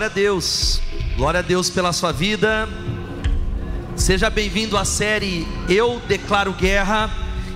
Glória a Deus, glória a Deus pela sua vida. Seja bem-vindo à série Eu Declaro Guerra.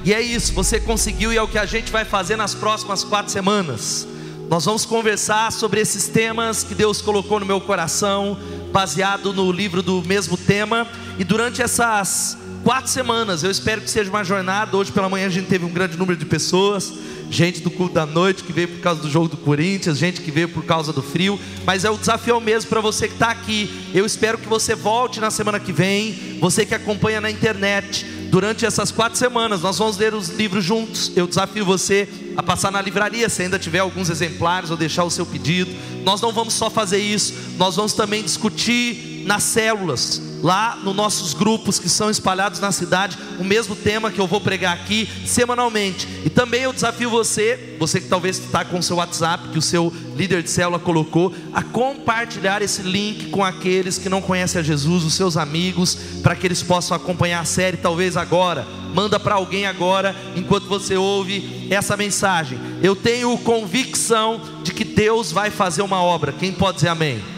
E é isso, você conseguiu e é o que a gente vai fazer nas próximas quatro semanas. Nós vamos conversar sobre esses temas que Deus colocou no meu coração, baseado no livro do mesmo tema. E durante essas quatro semanas, eu espero que seja uma jornada. Hoje pela manhã a gente teve um grande número de pessoas gente do culto da noite que veio por causa do jogo do Corinthians, gente que veio por causa do frio, mas é o desafio mesmo para você que está aqui. Eu espero que você volte na semana que vem, você que acompanha na internet. Durante essas quatro semanas, nós vamos ler os livros juntos. Eu desafio você a passar na livraria, se ainda tiver alguns exemplares, ou deixar o seu pedido. Nós não vamos só fazer isso, nós vamos também discutir nas células lá nos nossos grupos que são espalhados na cidade, o mesmo tema que eu vou pregar aqui semanalmente. E também eu desafio você, você que talvez está com o seu WhatsApp, que o seu líder de célula colocou, a compartilhar esse link com aqueles que não conhecem a Jesus, os seus amigos, para que eles possam acompanhar a série, talvez agora. Manda para alguém agora, enquanto você ouve essa mensagem. Eu tenho convicção de que Deus vai fazer uma obra. Quem pode dizer amém?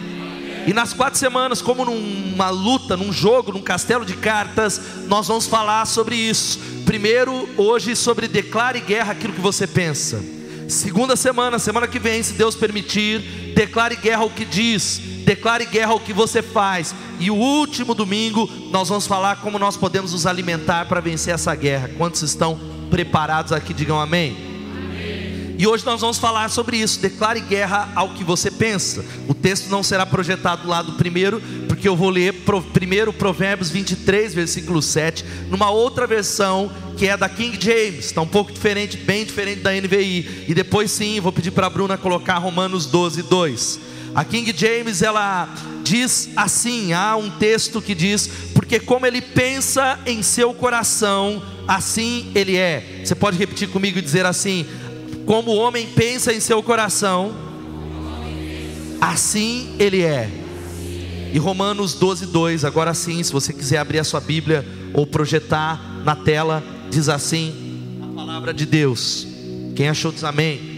E nas quatro semanas, como numa luta, num jogo, num castelo de cartas, nós vamos falar sobre isso. Primeiro, hoje, sobre declare guerra aquilo que você pensa. Segunda semana, semana que vem, se Deus permitir, declare guerra ao que diz, declare guerra ao que você faz. E o último domingo, nós vamos falar como nós podemos nos alimentar para vencer essa guerra. Quantos estão preparados aqui? Digam amém. E hoje nós vamos falar sobre isso. Declare guerra ao que você pensa. O texto não será projetado lá do primeiro, porque eu vou ler primeiro Provérbios 23, versículo 7, numa outra versão que é da King James, está um pouco diferente, bem diferente da NVI. E depois sim, vou pedir para a Bruna colocar Romanos 12, 2. A King James ela diz assim: há um texto que diz, porque como ele pensa em seu coração, assim ele é. Você pode repetir comigo e dizer assim: como o homem pensa em seu coração, assim ele é. E Romanos 12, 2, agora sim, se você quiser abrir a sua Bíblia ou projetar na tela, diz assim: a palavra de Deus. Quem achou diz amém.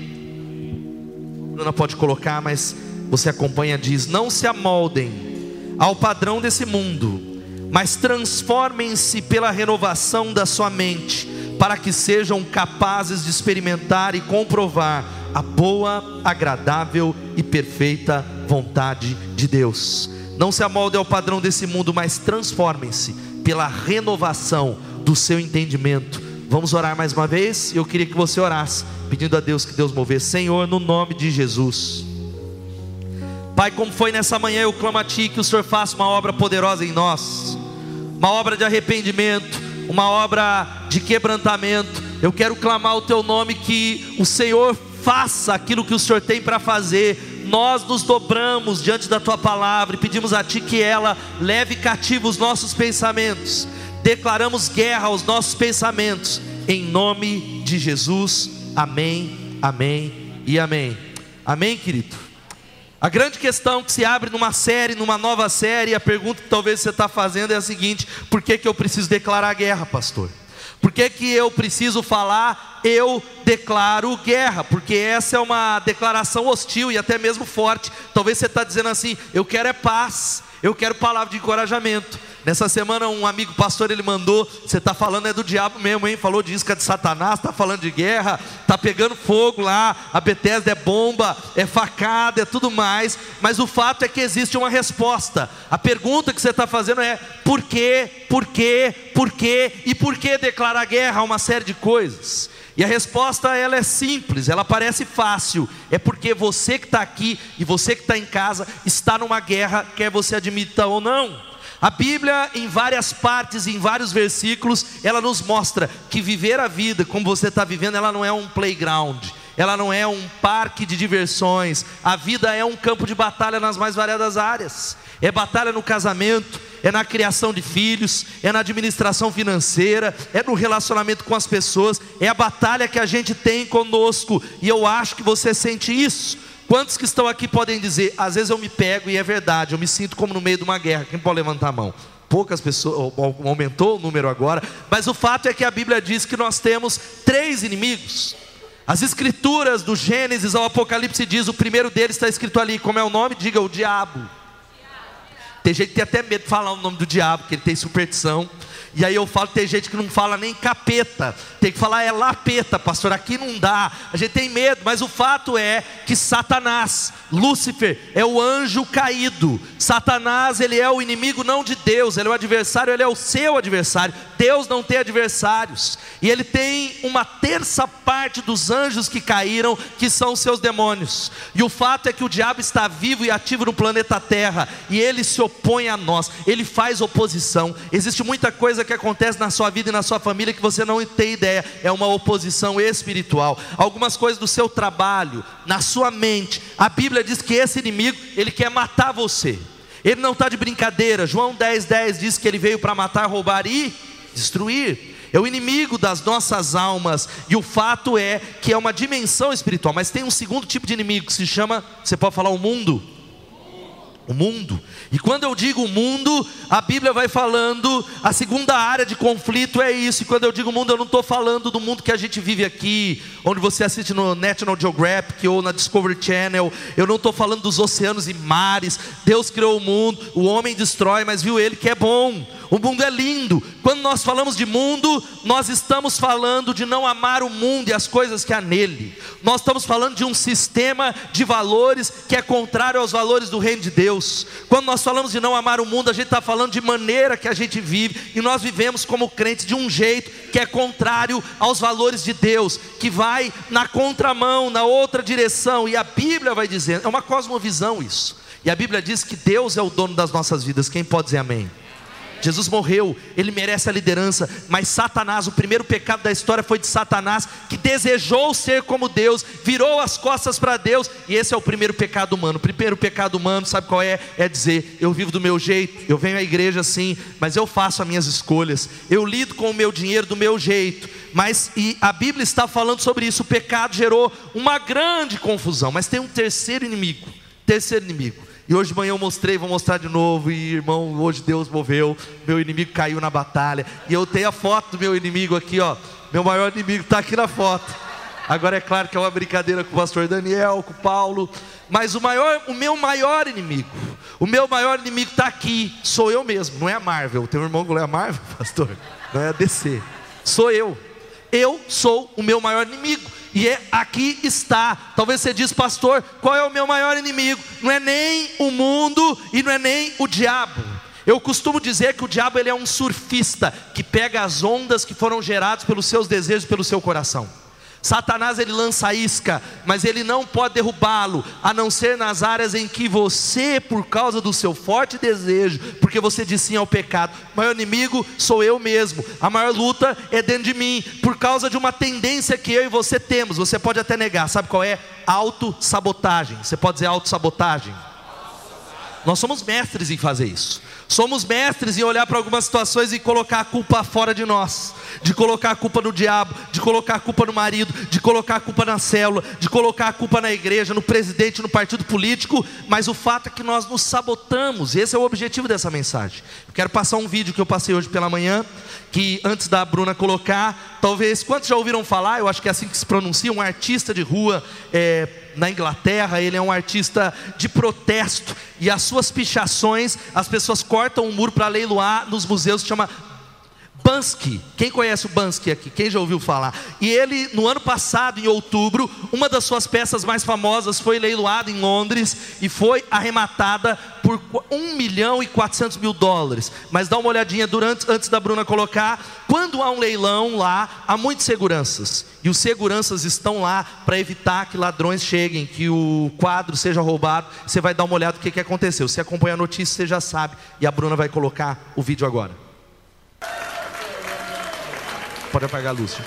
Bruna pode colocar, mas você acompanha, diz: Não se amoldem ao padrão desse mundo, mas transformem-se pela renovação da sua mente para que sejam capazes de experimentar e comprovar a boa, agradável e perfeita vontade de Deus. Não se amoldem ao padrão desse mundo, mas transformem-se pela renovação do seu entendimento. Vamos orar mais uma vez? Eu queria que você orasse, pedindo a Deus que Deus movesse. Senhor, no nome de Jesus. Pai, como foi nessa manhã, eu clamo a Ti que o Senhor faça uma obra poderosa em nós, uma obra de arrependimento, uma obra de quebrantamento. Eu quero clamar o teu nome que o Senhor faça aquilo que o Senhor tem para fazer. Nós nos dobramos diante da tua palavra e pedimos a ti que ela leve cativo os nossos pensamentos. Declaramos guerra aos nossos pensamentos em nome de Jesus. Amém. Amém e amém. Amém, querido. A grande questão que se abre numa série, numa nova série, a pergunta que talvez você está fazendo é a seguinte: por que, que eu preciso declarar guerra, pastor? Por que, que eu preciso falar, eu declaro guerra? Porque essa é uma declaração hostil e até mesmo forte. Talvez você está dizendo assim: eu quero é paz, eu quero palavra de encorajamento. Nessa semana um amigo pastor ele mandou, você está falando é do diabo mesmo, hein? Falou de isca de Satanás, está falando de guerra, está pegando fogo lá, a Bethesda é bomba, é facada, é tudo mais, mas o fato é que existe uma resposta. A pergunta que você está fazendo é por quê, por quê, por quê e por que declarar guerra a uma série de coisas. E a resposta ela é simples, ela parece fácil. É porque você que está aqui e você que está em casa está numa guerra, quer você admita ou não. A Bíblia, em várias partes, em vários versículos, ela nos mostra que viver a vida como você está vivendo, ela não é um playground, ela não é um parque de diversões. A vida é um campo de batalha nas mais variadas áreas. É batalha no casamento, é na criação de filhos, é na administração financeira, é no relacionamento com as pessoas, é a batalha que a gente tem conosco, e eu acho que você sente isso. Quantos que estão aqui podem dizer, às vezes eu me pego e é verdade, eu me sinto como no meio de uma guerra. Quem pode levantar a mão? Poucas pessoas, aumentou o número agora, mas o fato é que a Bíblia diz que nós temos três inimigos. As escrituras do Gênesis ao Apocalipse diz, o primeiro deles está escrito ali, como é o nome? Diga o diabo. Tem gente que tem até medo de falar o nome do diabo, porque ele tem superstição. E aí eu falo, tem gente que não fala nem capeta, tem que falar é lapeta, pastor, aqui não dá. A gente tem medo, mas o fato é que Satanás, Lúcifer, é o anjo caído. Satanás, ele é o inimigo não de Deus, ele é o adversário, ele é o seu adversário. Deus não tem adversários. E ele tem uma terça parte dos anjos que caíram, que são seus demônios. E o fato é que o diabo está vivo e ativo no planeta Terra, e ele se opõe a nós, ele faz oposição. Existe muita coisa que acontece na sua vida e na sua família que você não tem ideia, é uma oposição espiritual. Algumas coisas do seu trabalho, na sua mente, a Bíblia diz que esse inimigo, ele quer matar você. Ele não está de brincadeira. João 10,10 10 diz que ele veio para matar, roubar e destruir. É o inimigo das nossas almas, e o fato é que é uma dimensão espiritual, mas tem um segundo tipo de inimigo que se chama, você pode falar o mundo? O mundo. E quando eu digo mundo, a Bíblia vai falando, a segunda área de conflito é isso. E quando eu digo mundo, eu não estou falando do mundo que a gente vive aqui, onde você assiste no National Geographic ou na Discovery Channel. Eu não estou falando dos oceanos e mares. Deus criou o mundo, o homem destrói, mas viu ele que é bom. O mundo é lindo. Quando nós falamos de mundo, nós estamos falando de não amar o mundo e as coisas que há nele. Nós estamos falando de um sistema de valores que é contrário aos valores do reino de Deus. Quando nós falamos de não amar o mundo, a gente está falando de maneira que a gente vive e nós vivemos como crentes de um jeito que é contrário aos valores de Deus, que vai na contramão, na outra direção. E a Bíblia vai dizendo, é uma cosmovisão isso. E a Bíblia diz que Deus é o dono das nossas vidas. Quem pode dizer amém? Jesus morreu, ele merece a liderança, mas Satanás, o primeiro pecado da história foi de Satanás, que desejou ser como Deus, virou as costas para Deus, e esse é o primeiro pecado humano. O primeiro pecado humano, sabe qual é? É dizer: eu vivo do meu jeito, eu venho à igreja assim, mas eu faço as minhas escolhas, eu lido com o meu dinheiro do meu jeito. Mas e a Bíblia está falando sobre isso. O pecado gerou uma grande confusão, mas tem um terceiro inimigo. Terceiro inimigo e hoje de manhã eu mostrei, vou mostrar de novo. E irmão, hoje Deus moveu. Meu inimigo caiu na batalha. E eu tenho a foto do meu inimigo aqui, ó. Meu maior inimigo está aqui na foto. Agora é claro que é uma brincadeira com o pastor Daniel, com o Paulo. Mas o maior, o meu maior inimigo, o meu maior inimigo está aqui, sou eu mesmo, não é a Marvel. Tem um irmão que é a Marvel, pastor? Não é a DC. Sou eu. Eu sou o meu maior inimigo. E é, aqui está. Talvez você diz, pastor, qual é o meu maior inimigo? Não é nem o mundo e não é nem o diabo. Eu costumo dizer que o diabo ele é um surfista que pega as ondas que foram geradas pelos seus desejos, pelo seu coração. Satanás ele lança isca, mas ele não pode derrubá-lo, a não ser nas áreas em que você, por causa do seu forte desejo, porque você diz sim ao pecado, o maior inimigo sou eu mesmo, a maior luta é dentro de mim, por causa de uma tendência que eu e você temos, você pode até negar, sabe qual é? Autossabotagem. Você pode dizer autossabotagem? Nós somos mestres em fazer isso. Somos mestres em olhar para algumas situações e colocar a culpa fora de nós, de colocar a culpa no diabo, de colocar a culpa no marido, de colocar a culpa na célula, de colocar a culpa na igreja, no presidente, no partido político, mas o fato é que nós nos sabotamos, esse é o objetivo dessa mensagem. Eu quero passar um vídeo que eu passei hoje pela manhã, que antes da Bruna colocar, talvez, quantos já ouviram falar, eu acho que é assim que se pronuncia, um artista de rua, é, na Inglaterra, ele é um artista de protesto, e as suas pichações, as pessoas cortam um muro para leiloar nos museus, chama Bansky, quem conhece o Bansky aqui? Quem já ouviu falar? E ele, no ano passado, em outubro, uma das suas peças mais famosas foi leiloada em Londres e foi arrematada por 1 milhão e 400 mil dólares. Mas dá uma olhadinha durante, antes da Bruna colocar. Quando há um leilão lá, há muitas seguranças. E os seguranças estão lá para evitar que ladrões cheguem, que o quadro seja roubado. Você vai dar uma olhada no que, que aconteceu. Se acompanha a notícia, você já sabe. E a Bruna vai colocar o vídeo agora. Pode apagar a luz.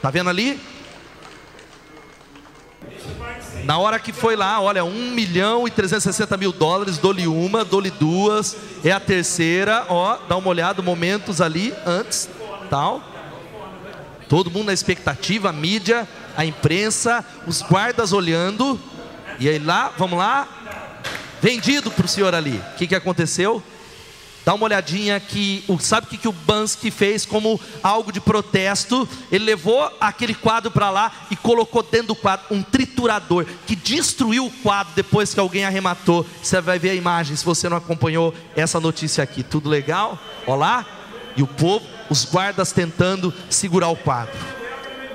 Tá vendo ali? Na hora que foi lá, olha, 1 milhão e 360 mil dólares, dou-lhe uma, dou-lhe duas, é a terceira, ó, dá uma olhada, momentos ali, antes, tal. Todo mundo na expectativa, a mídia, a imprensa, os guardas olhando, e aí lá, vamos lá, vendido para o senhor ali. O que, que aconteceu? Dá uma olhadinha que, sabe o que, que o Bansky fez como algo de protesto? Ele levou aquele quadro para lá e colocou dentro do quadro um triturador que destruiu o quadro depois que alguém arrematou. Você vai ver a imagem se você não acompanhou essa notícia aqui. Tudo legal? Olá? E o povo, os guardas tentando segurar o quadro.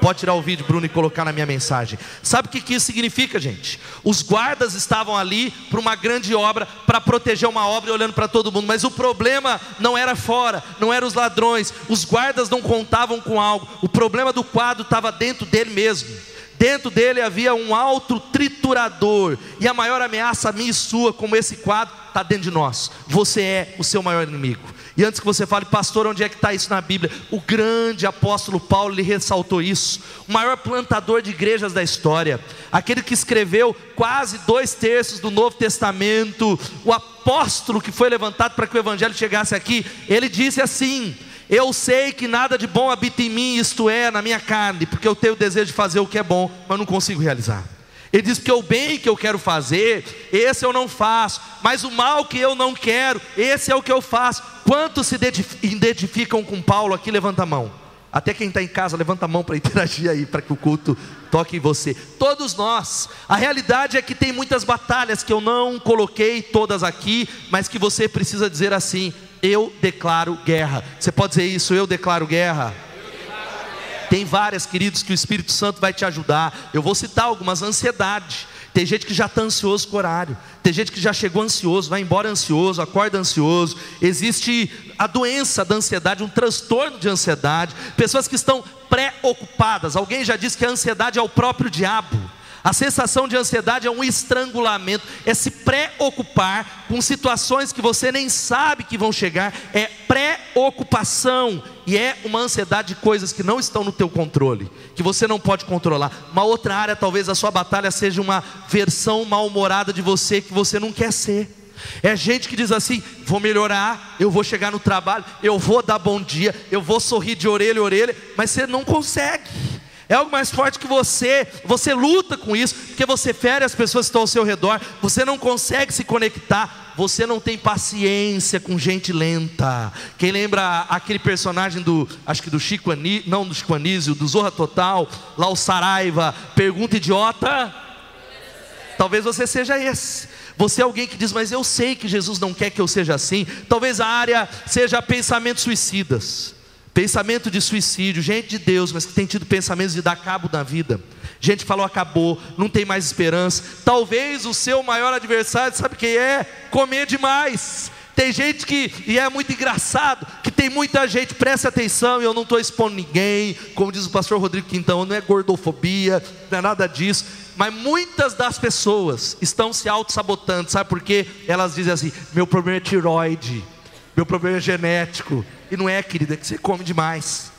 Pode tirar o vídeo, Bruno, e colocar na minha mensagem. Sabe o que, isso significa, gente? Os guardas estavam ali para uma grande obra, para proteger uma obra e olhando para todo mundo. Mas o problema não era fora, não eram os ladrões. Os guardas não contavam com algo. O problema do quadro estava dentro dele mesmo. Dentro dele havia um alto triturador. E a maior ameaça minha e sua, como esse quadro, está dentro de nós. Você é o seu maior inimigo. E antes que você fale, pastor, onde é que está isso na Bíblia? O grande apóstolo Paulo lhe ressaltou isso. O maior plantador de igrejas da história, aquele que escreveu quase dois terços do Novo Testamento, o apóstolo que foi levantado para que o evangelho chegasse aqui, ele disse assim: Eu sei que nada de bom habita em mim, isto é, na minha carne, porque eu tenho o desejo de fazer o que é bom, mas não consigo realizar. Ele diz que o bem que eu quero fazer, esse eu não faço, mas o mal que eu não quero, esse é o que eu faço. Quantos se identificam com Paulo aqui? Levanta a mão. Até quem está em casa, levanta a mão para interagir aí, para que o culto toque em você. Todos nós. A realidade é que tem muitas batalhas que eu não coloquei todas aqui, mas que você precisa dizer assim: eu declaro guerra. Você pode dizer isso? Eu declaro guerra. Tem várias, queridos, que o Espírito Santo vai te ajudar. Eu vou citar algumas: ansiedade. Tem gente que já está ansioso com o horário. Tem gente que já chegou ansioso, vai embora ansioso, acorda ansioso. Existe a doença da ansiedade, um transtorno de ansiedade. Pessoas que estão preocupadas. Alguém já disse que a ansiedade é o próprio diabo. A sensação de ansiedade é um estrangulamento, é se preocupar com situações que você nem sabe que vão chegar, é preocupação e é uma ansiedade de coisas que não estão no teu controle, que você não pode controlar. Uma outra área, talvez a sua batalha seja uma versão mal-humorada de você que você não quer ser. É gente que diz assim: vou melhorar, eu vou chegar no trabalho, eu vou dar bom dia, eu vou sorrir de orelha a orelha, mas você não consegue é algo mais forte que você, você luta com isso, porque você fere as pessoas que estão ao seu redor, você não consegue se conectar, você não tem paciência com gente lenta. Quem lembra aquele personagem do, acho que do Chico Anísio, não do Chico Anísio, do Zorra Total, lá o Saraiva, pergunta idiota? Talvez você seja esse. Você é alguém que diz, mas eu sei que Jesus não quer que eu seja assim. Talvez a área seja pensamentos suicidas. Pensamento de suicídio, gente de Deus, mas que tem tido pensamentos de dar cabo da vida. Gente falou acabou, não tem mais esperança. Talvez o seu maior adversário, sabe quem é? Comer demais. Tem gente que, e é muito engraçado, que tem muita gente, preste atenção, e eu não estou expondo ninguém, como diz o pastor Rodrigo Quintão, não é gordofobia, não é nada disso, mas muitas das pessoas estão se auto-sabotando, sabe por quê? Elas dizem assim: meu problema é tiroide, meu problema é genético, e não é, querida, é que você come demais.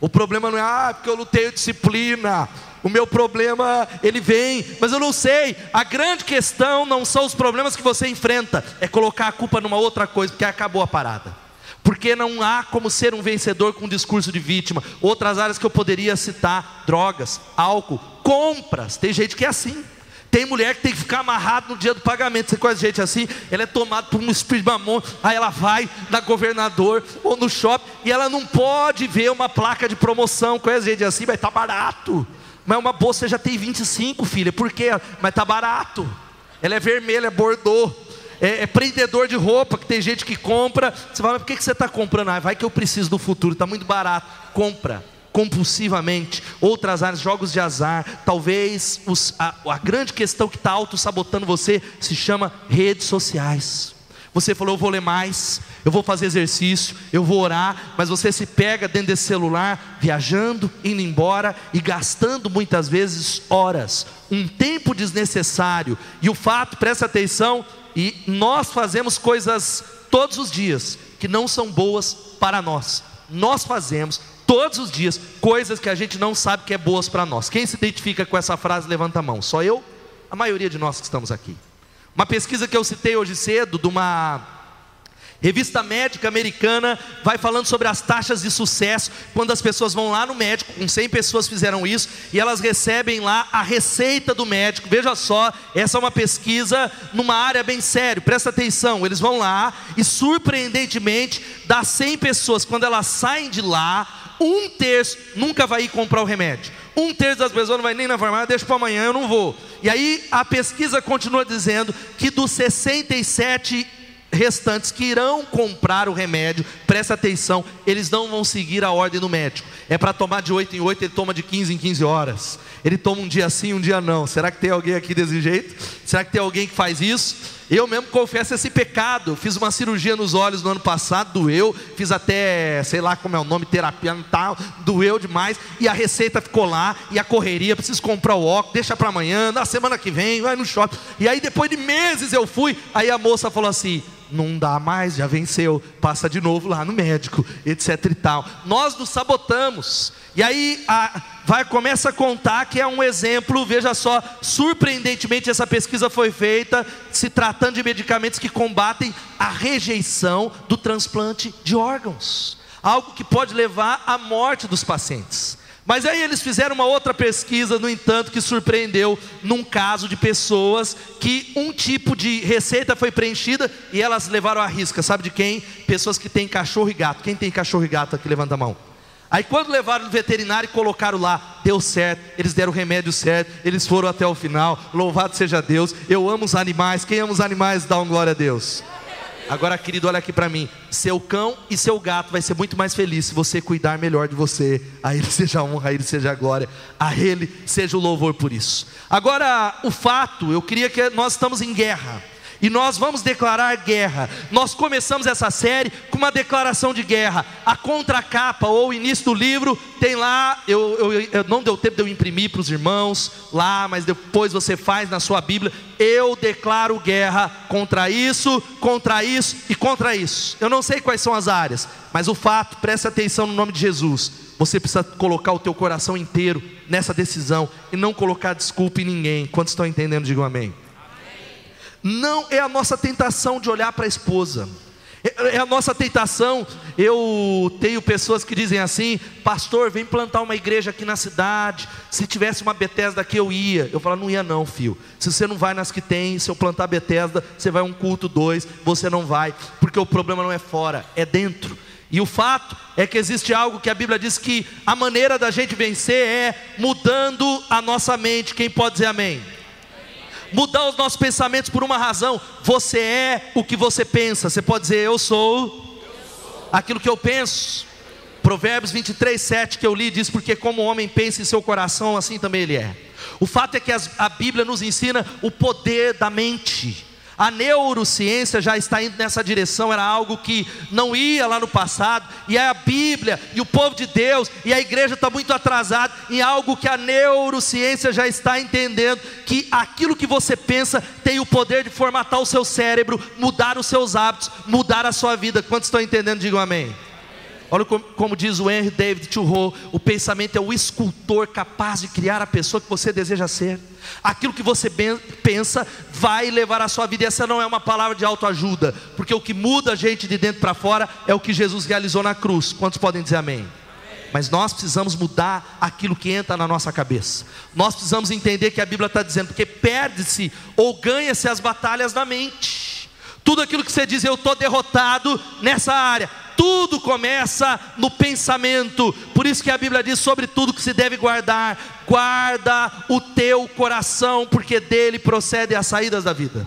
O problema não é, ah, porque eu não tenho disciplina. O meu problema, ele vem, mas eu não sei. A grande questão não são os problemas que você enfrenta, é colocar a culpa numa outra coisa, porque acabou a parada. Porque não há como ser um vencedor com um discurso de vítima. Outras áreas que eu poderia citar: drogas, álcool, compras. Tem gente que é assim. Tem mulher que tem que ficar amarrada no dia do pagamento. Você conhece gente assim? Ela é tomada por um espírito mamon. Aí ela vai na governador ou no shopping e ela não pode ver uma placa de promoção. Conhece gente assim? Mas tá barato. Mas uma bolsa já tem 25, filha. Por quê? Mas tá barato. Ela é vermelha, é bordô. É, é prendedor de roupa, que tem gente que compra. Você fala, mas por que, que você está comprando? Ah, vai que eu preciso do futuro, está muito barato. Compra compulsivamente, outras áreas, jogos de azar, talvez os, a, a grande questão que está auto-sabotando você se chama redes sociais. Você falou, eu vou ler mais, eu vou fazer exercício, eu vou orar, mas você se pega dentro desse celular, viajando, indo embora e gastando muitas vezes horas, um tempo desnecessário. E o fato, presta atenção, e nós fazemos coisas todos os dias que não são boas para nós. Nós fazemos todos os dias coisas que a gente não sabe que é boas para nós. Quem se identifica com essa frase, levanta a mão. Só eu? A maioria de nós que estamos aqui. Uma pesquisa que eu citei hoje cedo, de uma Revista médica americana vai falando sobre as taxas de sucesso quando as pessoas vão lá no médico, com 100 pessoas fizeram isso, e elas recebem lá a receita do médico. Veja só, essa é uma pesquisa numa área bem séria, presta atenção. Eles vão lá e, surpreendentemente, das 100 pessoas, quando elas saem de lá, um terço nunca vai ir comprar o remédio. Um terço das pessoas não vai nem na farmácia, deixa para amanhã, eu não vou. E aí a pesquisa continua dizendo que dos 67 restantes que irão comprar o remédio, presta atenção, eles não vão seguir a ordem do médico. É para tomar de 8 em 8, ele toma de 15 em 15 horas. Ele toma um dia sim, um dia não. Será que tem alguém aqui desse jeito? Será que tem alguém que faz isso? Eu mesmo confesso esse pecado. Fiz uma cirurgia nos olhos no ano passado, doeu. Fiz até, sei lá como é o nome, terapia e tal, doeu demais. E a receita ficou lá, e a correria, preciso comprar o óculos, deixa para amanhã, na semana que vem, vai no shopping. E aí depois de meses eu fui, aí a moça falou assim: não dá mais, já venceu, passa de novo lá no médico, etc e tal. Nós nos sabotamos. E aí a, vai começa a contar que é um exemplo, veja só, surpreendentemente essa pesquisa foi feita se tratando de medicamentos que combatem a rejeição do transplante de órgãos. Algo que pode levar à morte dos pacientes. Mas aí eles fizeram uma outra pesquisa, no entanto, que surpreendeu num caso de pessoas que um tipo de receita foi preenchida e elas levaram a risca. Sabe de quem? Pessoas que têm cachorro e gato. Quem tem cachorro e gato aqui levanta a mão. Aí quando levaram no veterinário e colocaram lá, deu certo, eles deram o remédio certo, eles foram até o final. Louvado seja Deus. Eu amo os animais. Quem ama os animais dá um glória a Deus. Agora, querido, olha aqui para mim. Seu cão e seu gato vai ser muito mais feliz se você cuidar melhor de você. A ele seja a honra, a ele seja a glória, a ele seja o louvor por isso. Agora, o fato, eu queria que nós estamos em guerra e nós vamos declarar guerra. Nós começamos essa série com uma declaração de guerra. A contracapa ou o início do livro tem lá, eu, eu, eu não deu tempo de eu imprimir para os irmãos lá, mas depois você faz na sua Bíblia. Eu declaro guerra contra isso, contra isso e contra isso. Eu não sei quais são as áreas, mas o fato, preste atenção no nome de Jesus. Você precisa colocar o teu coração inteiro nessa decisão e não colocar desculpa em ninguém. Quantos estão entendendo, digam amém. Não é a nossa tentação de olhar para a esposa. É, é a nossa tentação. Eu tenho pessoas que dizem assim: Pastor, vem plantar uma igreja aqui na cidade. Se tivesse uma Bethesda aqui, eu ia. Eu falo: Não ia, não, filho. Se você não vai nas que tem, se eu plantar Bethesda, você vai um culto, dois, você não vai. Porque o problema não é fora, é dentro. E o fato é que existe algo que a Bíblia diz que a maneira da gente vencer é mudando a nossa mente. Quem pode dizer amém? Mudar os nossos pensamentos por uma razão. Você é o que você pensa. Você pode dizer, eu sou, aquilo que eu penso. Provérbios 23, 7 que eu li diz: Porque como o homem pensa em seu coração, assim também ele é. O fato é que a Bíblia nos ensina o poder da mente. A neurociência já está indo nessa direção, era algo que não ia lá no passado, e a Bíblia e o povo de Deus e a igreja está muito atrasado em algo que a neurociência já está entendendo, que aquilo que você pensa tem o poder de formatar o seu cérebro, mudar os seus hábitos, mudar a sua vida. Quantos estão entendendo? Digam amém. Olha como, como, diz o Henry David Thoreau, o pensamento é o escultor capaz de criar a pessoa que você deseja ser. Aquilo que você pensa vai levar a sua vida. E essa não é uma palavra de autoajuda, porque o que muda a gente de dentro para fora é o que Jesus realizou na cruz. Quantos podem dizer amém? Mas nós precisamos mudar aquilo que entra na nossa cabeça. Nós precisamos entender que a Bíblia está dizendo, porque perde-se ou ganha-se as batalhas na mente. Tudo aquilo que você diz, eu estou derrotado nessa área, tudo começa no pensamento. Por isso que a Bíblia diz sobre tudo que se deve guardar, guarda o teu coração, porque dele procedem as saídas da vida.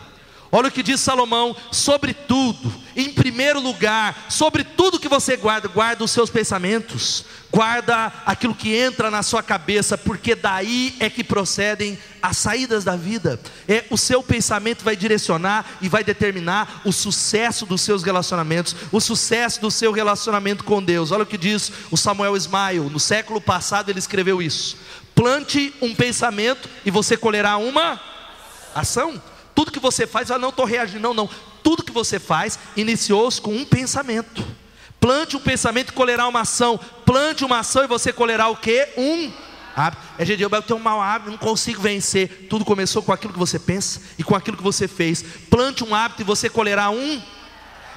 Olha o que diz Salomão, sobre tudo, em primeiro lugar, sobre tudo que você guarda, guarda os seus pensamentos, guarda aquilo que entra na sua cabeça, porque daí é que procedem as saídas da vida. É o seu pensamento vai direcionar e vai determinar o sucesso dos seus relacionamentos, o sucesso do seu relacionamento com Deus. Olha o que diz o Samuel Ismael, no século passado ele escreveu isso: plante um pensamento e você colherá uma ação. Tudo que você faz, eu não estou reagindo, não, não. Tudo que você faz iniciou-se com um pensamento. Plante um pensamento e colherá uma ação. Plante uma ação e você colherá o que? Um hábito. É gente, eu tenho um mau hábito, não consigo vencer. Tudo começou com aquilo que você pensa e com aquilo que você fez. Plante um hábito e você colherá um.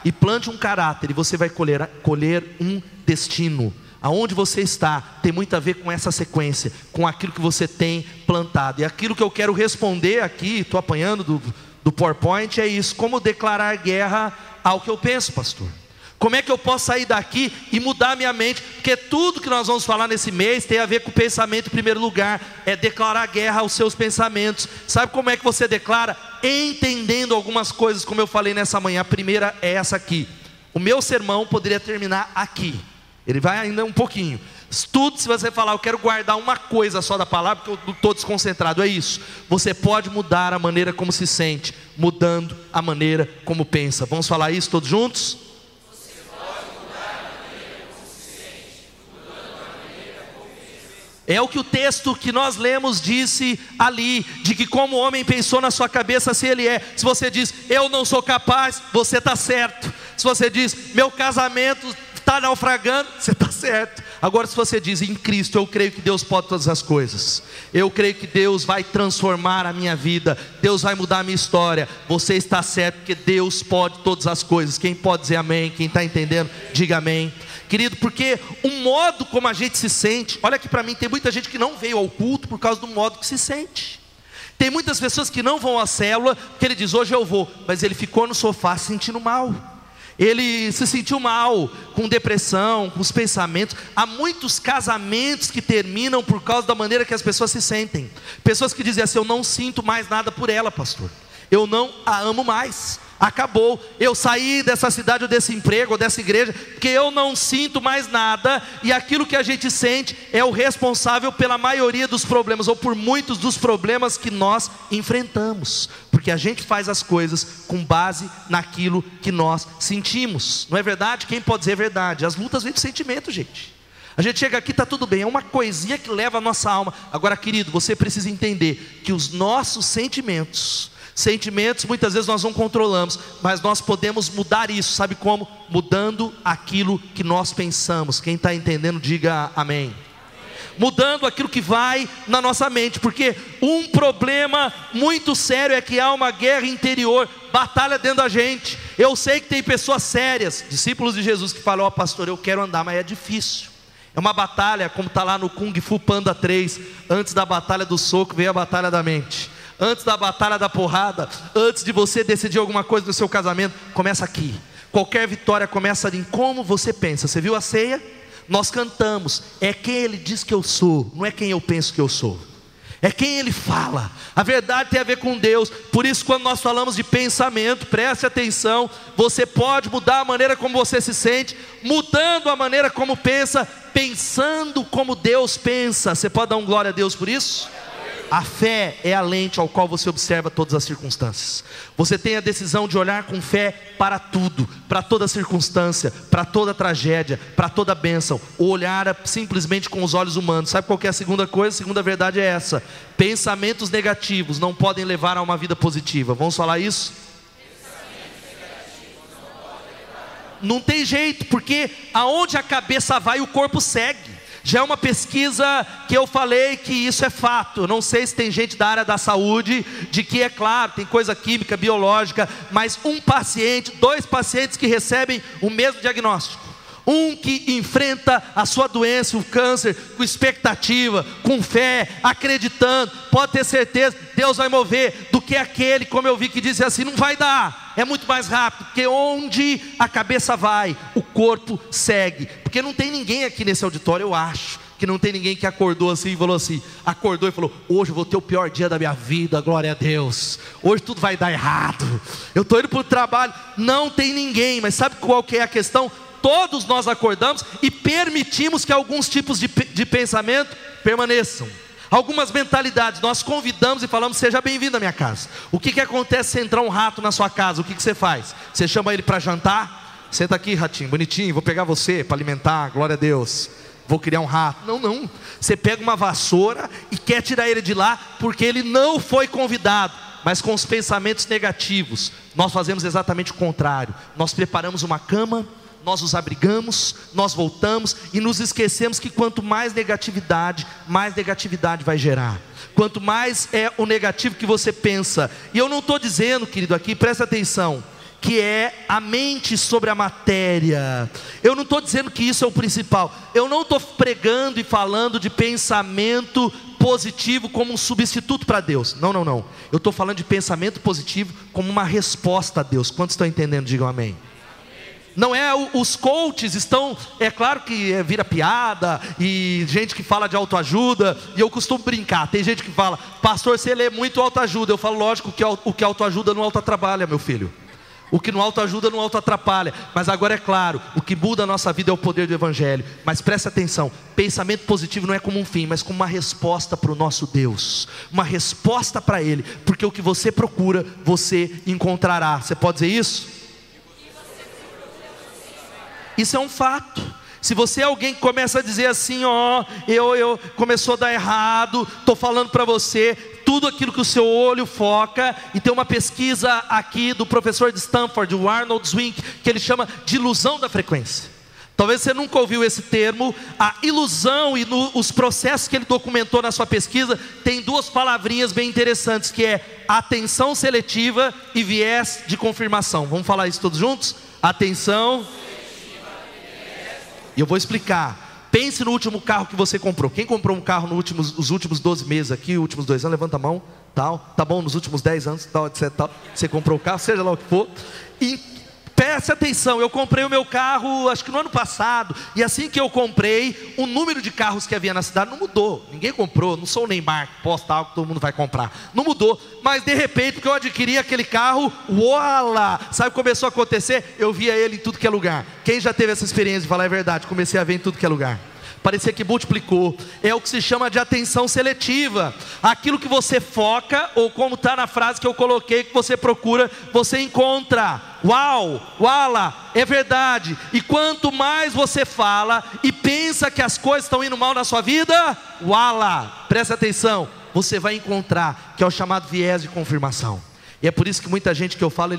e plante um caráter, e você vai colher, colher um destino. Aonde você está tem muito a ver com essa sequência, com aquilo que você tem plantado. E aquilo que eu quero responder aqui, estou apanhando do, do PowerPoint, é isso: como declarar guerra ao que eu penso, pastor. Como é que eu posso sair daqui e mudar minha mente? Porque tudo que nós vamos falar nesse mês tem a ver com o pensamento em primeiro lugar, é declarar guerra aos seus pensamentos. Sabe como é que você declara? Entendendo algumas coisas, como eu falei nessa manhã. A primeira é essa aqui. O meu sermão poderia terminar aqui. Ele vai ainda um pouquinho. Tudo, se você falar, eu quero guardar uma coisa só da palavra, porque eu estou desconcentrado, é isso. Você pode mudar a maneira como se sente, mudando a maneira como pensa. Vamos falar isso todos juntos? É o que o texto que nós lemos disse ali, de que como o homem pensou na sua cabeça, se ele é. Se você diz, eu não sou capaz, você está certo. Se você diz, meu casamento está naufragando, você está certo. Agora, se você diz, em Cristo, eu creio que Deus pode todas as coisas, eu creio que Deus vai transformar a minha vida, Deus vai mudar a minha história, você está certo, porque Deus pode todas as coisas. Quem pode dizer amém? Quem está entendendo, diga amém querido, porque o modo como a gente se sente, olha aqui para mim, tem muita gente que não veio ao culto por causa do modo que se sente. Tem muitas pessoas que não vão à célula, porque ele diz, hoje eu vou, mas ele ficou no sofá se sentindo mal. Ele se sentiu mal, com depressão, com os pensamentos. Há muitos casamentos que terminam por causa da maneira que as pessoas se sentem. Pessoas que dizem assim: Eu não sinto mais nada por ela, pastor. Eu não a amo mais acabou. Eu saí dessa cidade ou desse emprego ou dessa igreja, porque eu não sinto mais nada, e aquilo que a gente sente é o responsável pela maioria dos problemas, ou por muitos dos problemas que nós enfrentamos, porque a gente faz as coisas com base naquilo que nós sentimos, não é verdade? Quem pode dizer verdade? As lutas vêm do sentimento, gente. A gente chega aqui, está tudo bem, é uma coisinha que leva a nossa alma. Agora, querido, você precisa entender que os nossos sentimentos, Sentimentos muitas vezes nós não controlamos, mas nós podemos mudar isso, sabe como? Mudando aquilo que nós pensamos. Quem está entendendo, diga amém. Mudando aquilo que vai na nossa mente, porque um problema muito sério é que há uma guerra interior, batalha dentro da gente. Eu sei que tem pessoas sérias, discípulos de Jesus, que falam: Ó, oh, pastor, eu quero andar, mas é difícil. É uma batalha, como está lá no Kung Fu Panda 3. Antes da batalha do soco, veio a batalha da mente antes da batalha da porrada, antes de você decidir alguma coisa no seu casamento, começa aqui. Qualquer vitória começa em como você pensa. Você viu a ceia? Nós cantamos, é quem ele diz que eu sou, não é quem eu penso que eu sou. É quem ele fala. A verdade tem a ver com Deus. Por isso, quando nós falamos de pensamento, preste atenção. Você pode mudar a maneira como você se sente, mudando a maneira como pensa, pensando como Deus pensa. Você pode dar um glória a Deus por isso? A fé é a lente ao qual você observa todas as circunstâncias. Você tem a decisão de olhar com fé para tudo, para toda circunstância, para toda tragédia, para toda bênção. Olhar simplesmente com os olhos humanos. Sabe qual é a segunda coisa? A segunda verdade é essa: pensamentos negativos não podem levar a uma vida positiva. Vamos falar isso? Não tem jeito, porque aonde a cabeça vai, o corpo segue. Já é uma pesquisa que eu falei que isso é fato. Não sei se tem gente da área da saúde, de que é claro, tem coisa química, biológica, mas um paciente, dois pacientes que recebem o mesmo diagnóstico. Um que enfrenta a sua doença, o câncer, com expectativa, com fé, acreditando, pode ter certeza, Deus vai mover, do que aquele, como eu vi, que diz assim: não vai dar, é muito mais rápido, porque onde a cabeça vai, o corpo segue. Porque não tem ninguém aqui nesse auditório, eu acho, que não tem ninguém que acordou assim e falou assim: acordou e falou, hoje eu vou ter o pior dia da minha vida, glória a Deus, hoje tudo vai dar errado, eu estou indo para o trabalho. Não tem ninguém, mas sabe qual que é a questão? Todos nós acordamos e permitimos que alguns tipos de, de pensamento permaneçam. Algumas mentalidades, nós convidamos e falamos: seja bem-vindo à minha casa. O que, que acontece se entrar um rato na sua casa? O que, que você faz? Você chama ele para jantar? Senta aqui, ratinho, bonitinho, vou pegar você para alimentar, glória a Deus. Vou criar um rato. Não, não. Você pega uma vassoura e quer tirar ele de lá porque ele não foi convidado mas com os pensamentos negativos, nós fazemos exatamente o contrário. Nós preparamos uma cama, nós os abrigamos, nós voltamos e nos esquecemos que quanto mais negatividade, mais negatividade vai gerar. Quanto mais é o negativo que você pensa, e eu não estou dizendo, querido, aqui, presta atenção, que é a mente sobre a matéria. Eu não estou dizendo que isso é o principal. Eu não estou pregando e falando de pensamento positivo como um substituto para Deus. Não, não, não. Eu estou falando de pensamento positivo como uma resposta a Deus. Quantos estão entendendo? Digam amém. Não é os coaches estão, é claro que é, vira piada e gente que fala de autoajuda e eu costumo brincar. Tem gente que fala, pastor, você lê muito autoajuda. Eu falo, lógico que o que autoajuda não auto atrapalha, meu filho. O que no alto ajuda, no alto atrapalha. Mas agora é claro, o que muda a nossa vida é o poder do Evangelho. Mas preste atenção: pensamento positivo não é como um fim, mas como uma resposta para o nosso Deus. Uma resposta para Ele. Porque o que você procura, você encontrará. Você pode dizer isso? Isso é um fato. Se você é alguém que começa a dizer assim, ó, eu, eu começou a dar errado, estou falando para você, tudo aquilo que o seu olho foca, e tem uma pesquisa aqui do professor de Stanford, o Arnold Zwink, que ele chama de ilusão da frequência. Talvez você nunca ouviu esse termo, a ilusão e no, os processos que ele documentou na sua pesquisa, tem duas palavrinhas bem interessantes, que é atenção seletiva e viés de confirmação. Vamos falar isso todos juntos? Atenção e eu vou explicar. Pense no último carro que você comprou. Quem comprou um carro nos últimos, os últimos 12 meses aqui, últimos dois anos, levanta a mão, tal. Tá bom, nos últimos 10 anos, tal, etc. Tal. Você comprou o carro, seja lá o que for. E Preste atenção, eu comprei o meu carro, acho que no ano passado, e assim que eu comprei, o número de carros que havia na cidade não mudou. Ninguém comprou, não sou o Neymar, posta algo que todo mundo vai comprar. Não mudou, mas de repente, porque eu adquiri aquele carro, uala! Sabe o que começou a acontecer? Eu via ele em tudo que é lugar. Quem já teve essa experiência de falar a verdade? Comecei a ver em tudo que é lugar parecia que multiplicou. É o que se chama de atenção seletiva. Aquilo que você foca, ou como está na frase que eu coloquei, que você procura, você encontra. Uau, uala, é verdade. E quanto mais você fala e pensa que as coisas estão indo mal na sua vida, uala, presta atenção, você vai encontrar, que é o chamado viés de confirmação. E é por isso que muita gente que eu falo,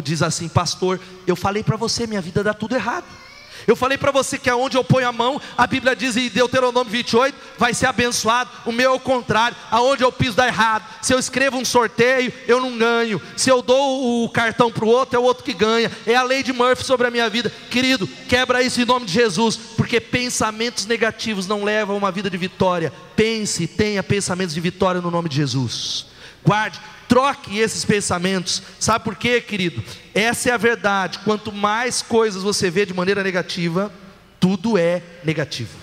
diz assim, pastor, eu falei para você, minha vida dá tudo errado. Eu falei para você que aonde eu ponho a mão, a Bíblia diz em Deuteronômio 28, vai ser abençoado. O meu é o contrário, aonde eu piso dá errado. Se eu escrevo um sorteio, eu não ganho. Se eu dou o cartão para o outro, é o outro que ganha. É a lei de Murphy sobre a minha vida. Querido, quebra isso em nome de Jesus, porque pensamentos negativos não levam a uma vida de vitória. Pense, tenha pensamentos de vitória no nome de Jesus. Guarde, Troque esses pensamentos. Sabe por quê, querido? Essa é a verdade. Quanto mais coisas você vê de maneira negativa, tudo é negativo.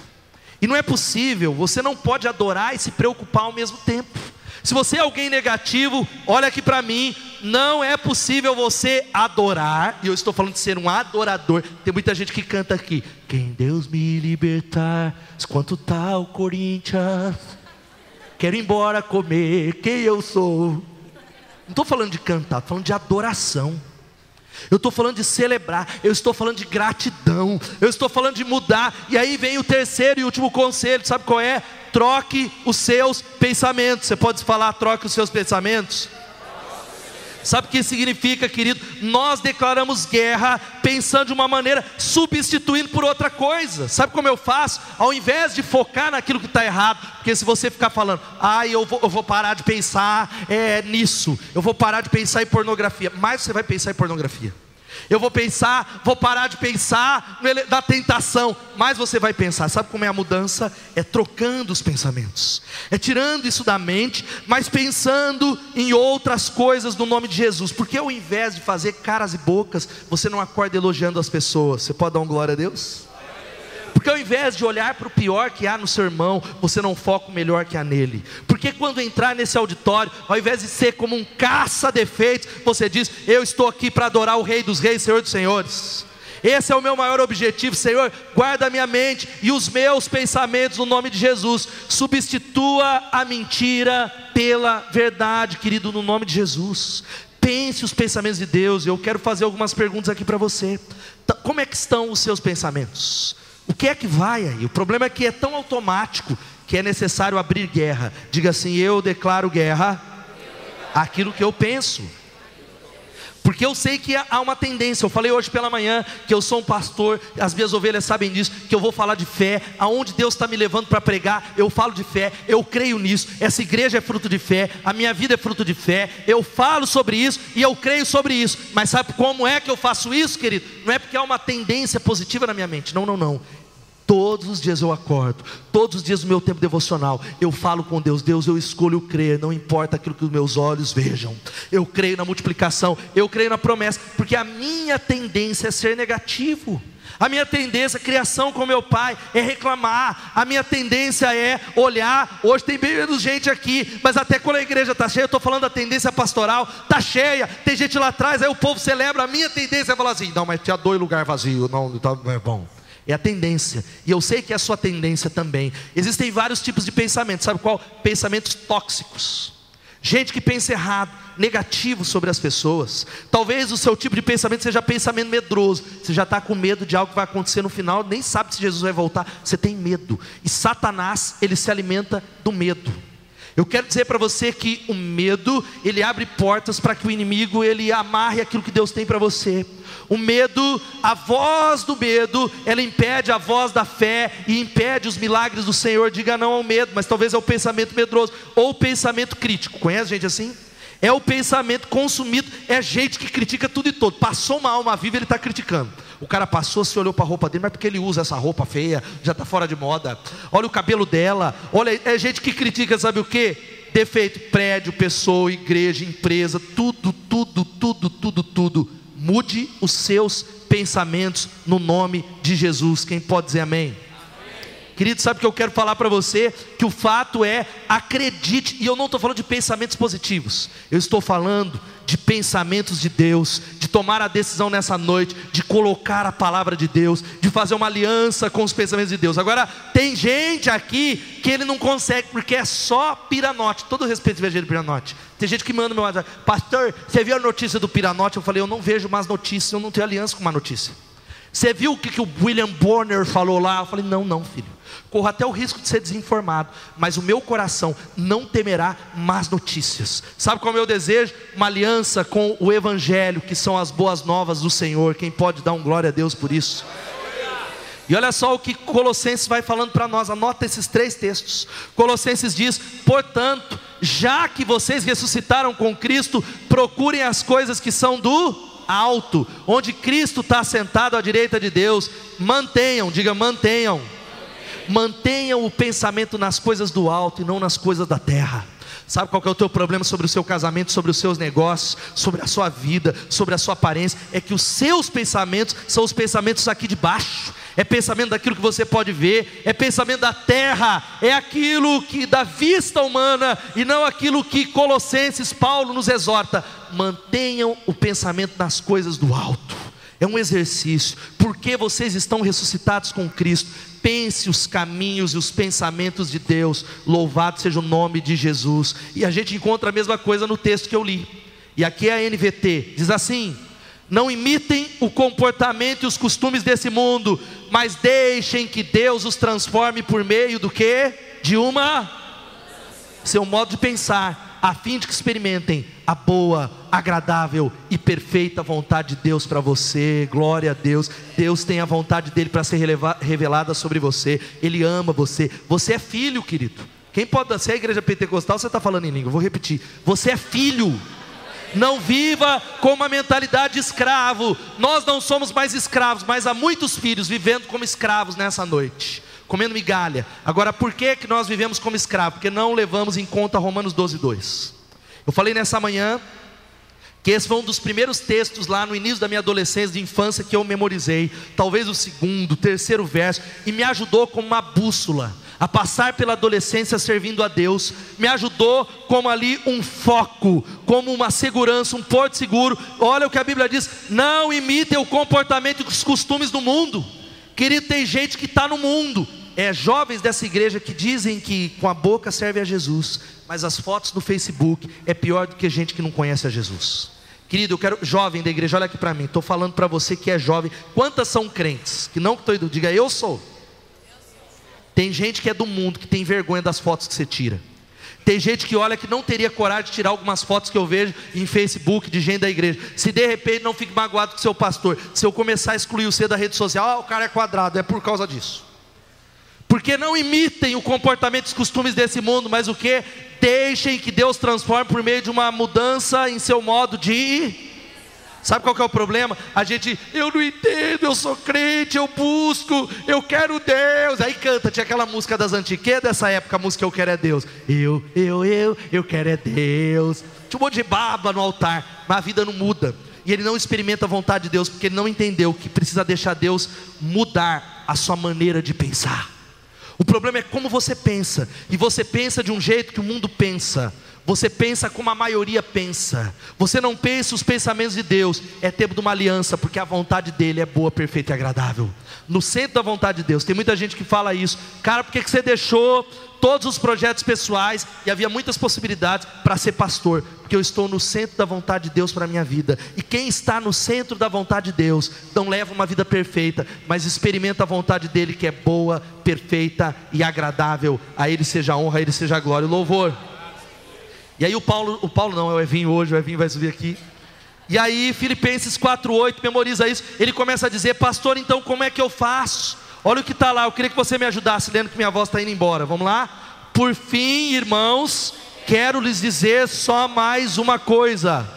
E não é possível, você não pode adorar e se preocupar ao mesmo tempo. Se você é alguém negativo, olha aqui para mim, não é possível você adorar, e eu estou falando de ser um adorador. Tem muita gente que canta aqui: Quem Deus me libertar, quanto tá o Corinthians, quero ir embora comer, quem eu sou. Não estou falando de cantar, estou falando de adoração. Eu estou falando de celebrar, eu estou falando de gratidão, eu estou falando de mudar. E aí vem o terceiro e último conselho, sabe qual é? Troque os seus pensamentos. Você pode falar, troque os seus pensamentos? Sabe o que significa, querido? Nós declaramos guerra pensando de uma maneira, substituindo por outra coisa. Sabe como eu faço? Ao invés de focar naquilo que está errado, porque se você ficar falando, ah, eu vou, eu vou parar de pensar é, nisso, eu vou parar de pensar em pornografia, mais você vai pensar em pornografia. Eu vou pensar, vou parar de pensar na tentação, mas você vai pensar. Sabe como é a mudança? É trocando os pensamentos, é tirando isso da mente, mas pensando em outras coisas no nome de Jesus. Porque ao invés de fazer caras e bocas, você não acorda elogiando as pessoas. Você pode dar um glória a Deus? Porque ao invés de olhar para o pior que há no seu irmão, você não foca o melhor que há nele. Porque quando entrar nesse auditório, ao invés de ser como um caça-defeitos, você diz: Eu estou aqui para adorar o Rei dos Reis, Senhor dos Senhores. Esse é o meu maior objetivo, Senhor. Guarda a minha mente e os meus pensamentos no nome de Jesus. Substitua a mentira pela verdade, querido, no nome de Jesus. Pense os pensamentos de Deus. Eu quero fazer algumas perguntas aqui para você. Como é que estão os seus pensamentos? O que é que vai aí? O problema é que é tão automático que é necessário abrir guerra. Diga assim: Eu declaro guerra aquilo que eu penso. Porque eu sei que há uma tendência. Eu falei hoje pela manhã que eu sou um pastor, as minhas ovelhas sabem disso, que eu vou falar de fé. Aonde Deus está me levando para pregar, eu falo de fé, eu creio nisso. Essa igreja é fruto de fé, a minha vida é fruto de fé. Eu falo sobre isso e eu creio sobre isso. Mas sabe como é que eu faço isso, querido? Não é porque há uma tendência positiva na minha mente. Não, não, não. Todos os dias eu acordo, todos os dias do meu tempo devocional, eu falo com Deus, Deus, eu escolho crer, não importa aquilo que os meus olhos vejam. Eu creio na multiplicação, eu creio na promessa, porque a minha tendência é ser negativo. A minha tendência, criação com meu pai, é reclamar. A minha tendência é olhar. Hoje tem bem menos gente aqui, mas até quando a igreja está cheia, eu estou falando da tendência pastoral, está cheia, tem gente lá atrás, aí o povo celebra. A minha tendência é falar assim: não, mas tinha dois lugares vazios, não, tá, não é bom. É a tendência. E eu sei que é a sua tendência também. Existem vários tipos de pensamento. Sabe qual? Pensamentos tóxicos. Gente que pensa errado, negativo sobre as pessoas. Talvez o seu tipo de pensamento seja pensamento medroso. Você já está com medo de algo que vai acontecer no final, nem sabe se Jesus vai voltar. Você tem medo. E Satanás, ele se alimenta do medo. Eu quero dizer para você que o medo, ele abre portas para que o inimigo ele amarre aquilo que Deus tem para você. O medo, a voz do medo, ela impede a voz da fé e impede os milagres do Senhor. Diga não ao medo, mas talvez é o pensamento medroso ou o pensamento crítico. Conhece gente assim? É o pensamento consumido, é gente que critica tudo e todo. Passou uma alma viva, ele está criticando. O cara passou, se olhou para a roupa dele, mas porque ele usa essa roupa feia, já está fora de moda. Olha o cabelo dela, olha, é gente que critica, sabe o que? Defeito, prédio, pessoa, igreja, empresa, tudo, tudo, tudo, tudo, tudo. Mude os seus pensamentos no nome de Jesus. Quem pode dizer amém? Querido, sabe o que eu quero falar para você? Que o fato é, acredite, e eu não estou falando de pensamentos positivos, eu estou falando de pensamentos de Deus, de tomar a decisão nessa noite, de colocar a palavra de Deus, de fazer uma aliança com os pensamentos de Deus. Agora, tem gente aqui que ele não consegue, porque é só piranote, todo respeito veja do piranote. Tem gente que manda meu WhatsApp, pastor, você viu a notícia do piranote? Eu falei, eu não vejo mais notícias, eu não tenho aliança com uma notícia. Você viu o que, que o William Bonner falou lá? Eu falei, não, não, filho corro até o risco de ser desinformado, mas o meu coração não temerá más notícias. Sabe qual é o meu desejo? Uma aliança com o Evangelho, que são as boas novas do Senhor. Quem pode dar um glória a Deus por isso? E olha só o que Colossenses vai falando para nós, anota esses três textos. Colossenses diz: portanto, já que vocês ressuscitaram com Cristo, procurem as coisas que são do alto, onde Cristo está sentado à direita de Deus. Mantenham, diga mantenham Mantenham o pensamento nas coisas do alto e não nas coisas da terra. Sabe qual é o teu problema sobre o seu casamento, sobre os seus negócios, sobre a sua vida, sobre a sua aparência? É que os seus pensamentos são os pensamentos aqui de baixo. É pensamento daquilo que você pode ver, é pensamento da terra, é aquilo que da vista humana e não aquilo que Colossenses Paulo nos exorta. Mantenham o pensamento nas coisas do alto. É um exercício, porque vocês estão ressuscitados com Cristo pense os caminhos e os pensamentos de Deus, louvado seja o nome de Jesus. E a gente encontra a mesma coisa no texto que eu li. E aqui é a NVT, diz assim: Não imitem o comportamento e os costumes desse mundo, mas deixem que Deus os transforme por meio do que? De uma seu modo de pensar a fim de que experimentem a boa, agradável e perfeita vontade de Deus para você. Glória a Deus. Deus tem a vontade dele para ser revelada sobre você. Ele ama você. Você é filho, querido. Quem pode ser a igreja pentecostal, você está falando em língua. Vou repetir. Você é filho. Não viva com uma mentalidade de escravo. Nós não somos mais escravos, mas há muitos filhos vivendo como escravos nessa noite comendo migalha. Agora, por que, que nós vivemos como escravos? Porque não levamos em conta Romanos 12, 2. Eu falei nessa manhã que esse foi um dos primeiros textos lá no início da minha adolescência, de infância, que eu memorizei, talvez o segundo, terceiro verso, e me ajudou como uma bússola a passar pela adolescência servindo a Deus, me ajudou como ali um foco, como uma segurança, um porto seguro. Olha o que a Bíblia diz: não imitem o comportamento e os costumes do mundo. Querido, tem gente que está no mundo, é, jovens dessa igreja que dizem que com a boca serve a Jesus, mas as fotos no Facebook é pior do que gente que não conhece a Jesus. Querido, eu quero jovem da igreja, olha aqui para mim. Estou falando para você que é jovem. Quantas são crentes? Que não estou indo, diga eu sou. Tem gente que é do mundo que tem vergonha das fotos que você tira. Tem gente que olha que não teria coragem de tirar algumas fotos que eu vejo em Facebook de gente da igreja. Se de repente não fique magoado com seu pastor, se eu começar a excluir você da rede social, ah, o cara é quadrado, é por causa disso. Porque não imitem o comportamento e os costumes desse mundo, mas o que? Deixem que Deus transforme por meio de uma mudança em seu modo de Sabe qual que é o problema? A gente, eu não entendo, eu sou crente, eu busco, eu quero Deus. Aí canta, tinha aquela música das antigas, dessa época a música Eu Quero é Deus. Eu, eu, eu, eu quero é Deus. Tinha um monte de baba no altar, mas a vida não muda. E ele não experimenta a vontade de Deus, porque ele não entendeu que precisa deixar Deus mudar a sua maneira de pensar. O problema é como você pensa, e você pensa de um jeito que o mundo pensa. Você pensa como a maioria pensa. Você não pensa os pensamentos de Deus. É tempo de uma aliança, porque a vontade dele é boa, perfeita e agradável. No centro da vontade de Deus. Tem muita gente que fala isso. Cara, por que você deixou todos os projetos pessoais e havia muitas possibilidades para ser pastor? Porque eu estou no centro da vontade de Deus para a minha vida. E quem está no centro da vontade de Deus não leva uma vida perfeita, mas experimenta a vontade dele que é boa, perfeita e agradável. A ele seja honra, a ele seja glória e louvor. E aí o Paulo, o Paulo não, é o Evinho hoje, o Evinho vai subir aqui. E aí Filipenses 4:8, memoriza isso. Ele começa a dizer: "Pastor, então como é que eu faço?" Olha o que está lá. Eu queria que você me ajudasse, lendo que minha voz está indo embora. Vamos lá? Por fim, irmãos, quero lhes dizer só mais uma coisa.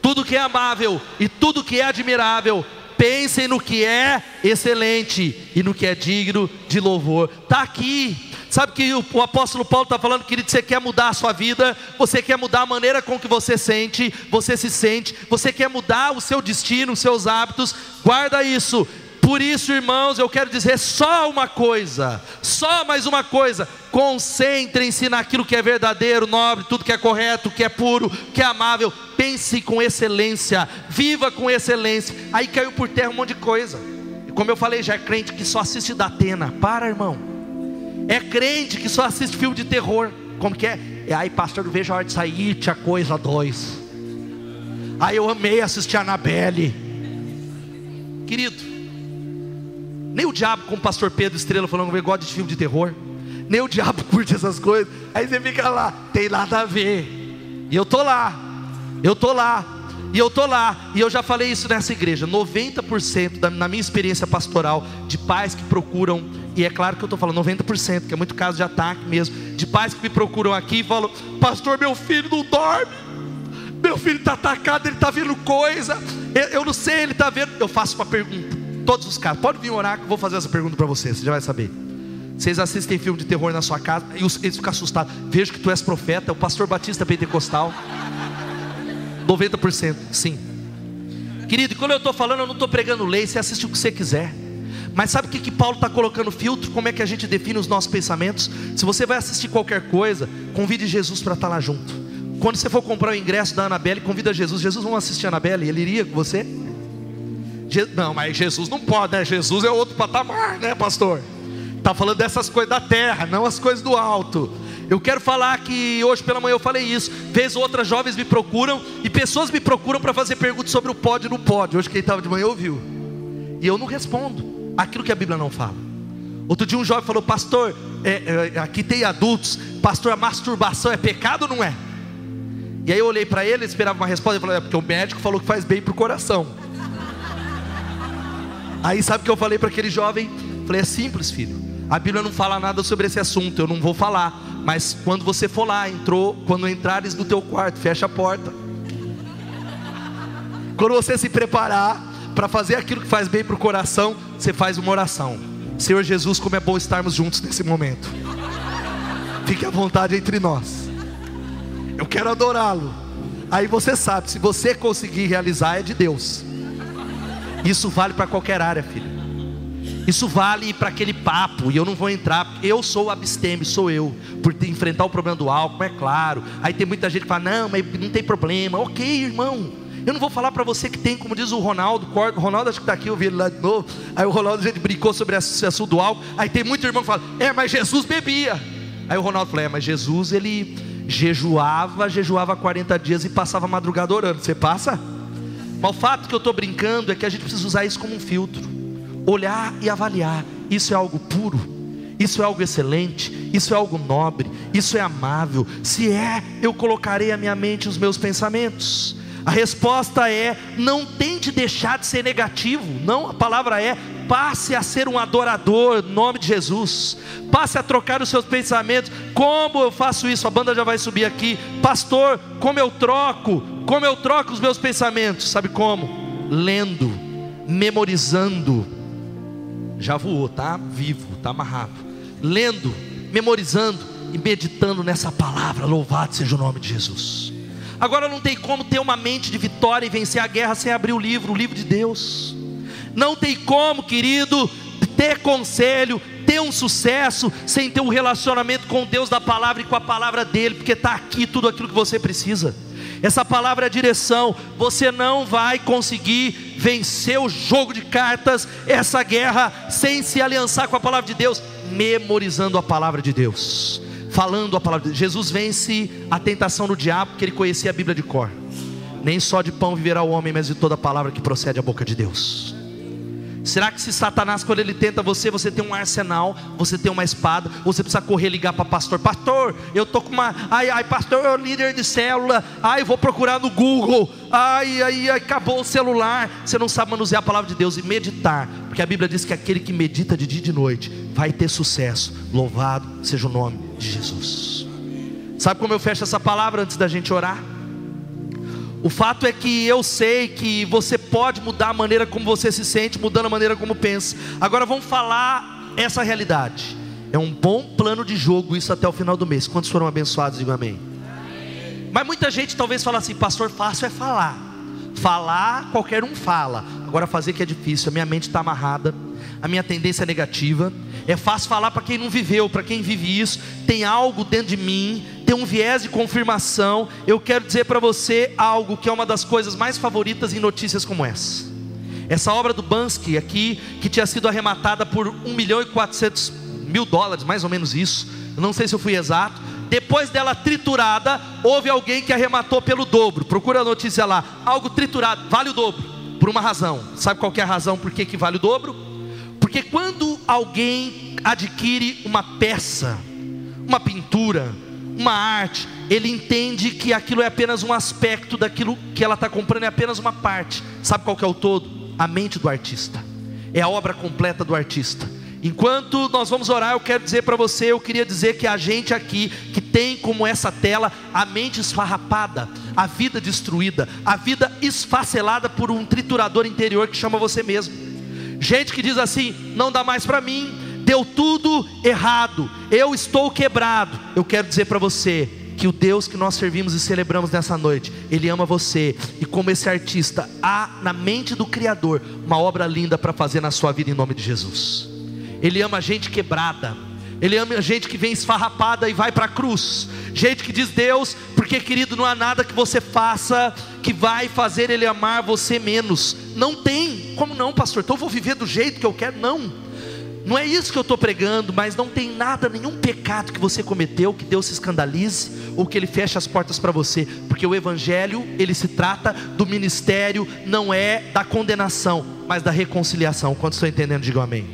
Tudo que é amável e tudo que é admirável, pensem no que é excelente e no que é digno de louvor. Está aqui. Sabe que o, apóstolo Paulo está falando, querido, você quer mudar a sua vida, você quer mudar a maneira com que você sente, você se sente, você quer mudar o seu destino, os seus hábitos, guarda isso. Por isso, irmãos, eu quero dizer só uma coisa, só mais uma coisa: concentrem-se naquilo que é verdadeiro, nobre, tudo que é correto, que é puro, que é amável. Pense com excelência, viva com excelência. Aí caiu por terra um monte de coisa. E como eu falei, já é crente que só assiste da Atena. Para, irmão. É crente que só assiste filme de terror. Como que é? E aí, pastor, vejo a hora de sair, tinha coisa dois. Aí eu amei assistir a Anabelle. Querido, nem o diabo, como o pastor Pedro Estrela falando que gosta de filme de terror. Nem o diabo curte essas coisas. Aí você fica lá, tem nada a ver. E eu tô lá. Eu tô lá. E eu tô lá. E eu já falei isso nessa igreja. 90% da, na minha experiência pastoral de pais que procuram, e é claro que eu estou falando 90%, que é muito caso de ataque mesmo, de pais que me procuram aqui e falam: Pastor, meu filho não dorme. Meu filho está atacado, ele está vendo coisa. Eu, eu não sei, ele está vendo. Eu faço uma pergunta Todos os casos. Pode vir orar que eu vou fazer essa pergunta para vocês, você já vai saber. Vocês assistem filme de terror na sua casa e eles ficam assustados. Vejo que tu és profeta, é o pastor batista pentecostal. 90%, sim. Querido, quando eu estou falando, eu não estou pregando lei, você assiste o que você quiser. Mas sabe o que, que Paulo está colocando filtro? Como é que a gente define os nossos pensamentos? Se você vai assistir qualquer coisa, convide Jesus para estar tá lá junto. Quando você for comprar o ingresso da Anabelle, convida Jesus. Jesus, vamos assistir a Anabelle? Ele iria com você? Não, mas Jesus não pode, né? Jesus é outro patamar, né, pastor? Está falando dessas coisas da terra, não as coisas do alto. Eu quero falar que hoje pela manhã eu falei isso. Vez outras jovens me procuram e pessoas me procuram para fazer perguntas sobre o pode e não pode. Hoje quem estava de manhã ouviu. E eu não respondo aquilo que a Bíblia não fala. Outro dia um jovem falou, pastor, é, é, aqui tem adultos, pastor, a masturbação é pecado ou não é? E aí eu olhei para ele, esperava uma resposta, e falei, é porque o médico falou que faz bem para o coração. Aí sabe o que eu falei para aquele jovem? Falei, é simples, filho. A Bíblia não fala nada sobre esse assunto, eu não vou falar. Mas quando você for lá, entrou, quando entrares no teu quarto, fecha a porta. Quando você se preparar para fazer aquilo que faz bem para o coração, você faz uma oração. Senhor Jesus, como é bom estarmos juntos nesse momento. Fique à vontade entre nós. Eu quero adorá-lo. Aí você sabe, se você conseguir realizar, é de Deus. Isso vale para qualquer área, filho. Isso vale para aquele papo, e eu não vou entrar, eu sou abstêmio, sou eu, por enfrentar o problema do álcool, é claro. Aí tem muita gente que fala, não, mas não tem problema, ok, irmão. Eu não vou falar para você que tem, como diz o Ronaldo, o Ronaldo acho que está aqui, eu vi ele lá de novo. Aí o Ronaldo a gente brincou sobre esse assunto do álcool. Aí tem muito irmão que fala, é, mas Jesus bebia. Aí o Ronaldo falou, é, mas Jesus ele jejuava, jejuava 40 dias e passava madrugada orando. Você passa? Mas o fato que eu estou brincando é que a gente precisa usar isso como um filtro. Olhar e avaliar: isso é algo puro, isso é algo excelente, isso é algo nobre, isso é amável. Se é, eu colocarei a minha mente os meus pensamentos. A resposta é: não tente deixar de ser negativo. Não, a palavra é: passe a ser um adorador, em nome de Jesus. Passe a trocar os seus pensamentos. Como eu faço isso? A banda já vai subir aqui. Pastor, como eu troco? Como eu troco os meus pensamentos? Sabe como? Lendo, memorizando. Já voou, tá vivo, tá amarrado. Lendo, memorizando e meditando nessa palavra. Louvado seja o nome de Jesus. Agora não tem como ter uma mente de vitória e vencer a guerra sem abrir o livro, o livro de Deus. Não tem como, querido, ter conselho, ter um sucesso sem ter um relacionamento com Deus da palavra e com a palavra dele, porque está aqui tudo aquilo que você precisa. Essa palavra é direção. Você não vai conseguir vencer o jogo de cartas, essa guerra, sem se aliançar com a palavra de Deus, memorizando a palavra de Deus falando a palavra de Deus. Jesus vence a tentação do diabo, porque ele conhecia a Bíblia de cor. Nem só de pão viverá o homem, mas de toda palavra que procede da boca de Deus. Será que se Satanás, quando ele tenta você, você tem um arsenal, você tem uma espada, você precisa correr ligar para pastor, pastor, eu tô com uma, ai, ai, pastor, eu líder de célula, ai, vou procurar no Google, ai, ai, ai, acabou o celular, você não sabe manusear a palavra de Deus e meditar, porque a Bíblia diz que aquele que medita de dia e de noite vai ter sucesso. Louvado seja o nome de Jesus. Sabe como eu fecho essa palavra antes da gente orar? O fato é que eu sei que você pode mudar a maneira como você se sente, mudando a maneira como pensa. Agora vamos falar essa realidade. É um bom plano de jogo isso até o final do mês. Quantos foram abençoados? Digo amém. amém. Mas muita gente talvez fale assim, pastor, fácil é falar. Falar, qualquer um fala. Agora fazer que é difícil. A minha mente está amarrada. A minha tendência é negativa. É fácil falar para quem não viveu, para quem vive isso. Tem algo dentro de mim tem um viés de confirmação, eu quero dizer para você algo que é uma das coisas mais favoritas em notícias como essa. Essa obra do Bansky aqui, que tinha sido arrematada por 1 milhão e 400 mil dólares, mais ou menos isso, não sei se eu fui exato. Depois dela triturada, houve alguém que arrematou pelo dobro. Procura a notícia lá. Algo triturado, vale o dobro, por uma razão. Sabe qual é a razão por que, que vale o dobro? Porque quando alguém adquire uma peça, uma pintura, uma arte, ele entende que aquilo é apenas um aspecto daquilo que ela está comprando, é apenas uma parte. Sabe qual que é o todo? A mente do artista. É a obra completa do artista. Enquanto nós vamos orar, eu quero dizer para você, eu queria dizer que a gente aqui, que tem como essa tela a mente esfarrapada, a vida destruída, a vida esfacelada por um triturador interior que chama você mesmo. Gente que diz assim: não dá mais para mim, deu tudo errado, eu estou quebrado. Eu quero dizer para você que o Deus que nós servimos e celebramos nessa noite, Ele ama você, e como esse artista, há na mente do Criador uma obra linda para fazer na sua vida em nome de Jesus. Ele ama gente quebrada, Ele ama gente que vem esfarrapada e vai para a cruz, gente que diz: Deus, porque querido, não há nada que você faça que vai fazer Ele amar você menos. Não tem, como não, pastor? Então eu vou viver do jeito que eu quero? Não. Não é isso que eu estou pregando, mas não tem nada, nenhum pecado que você cometeu que Deus se escandalize ou que Ele feche as portas para você, porque o Evangelho ele se trata do ministério, não é da condenação, mas da reconciliação. Quantos estão entendendo? Digam amém.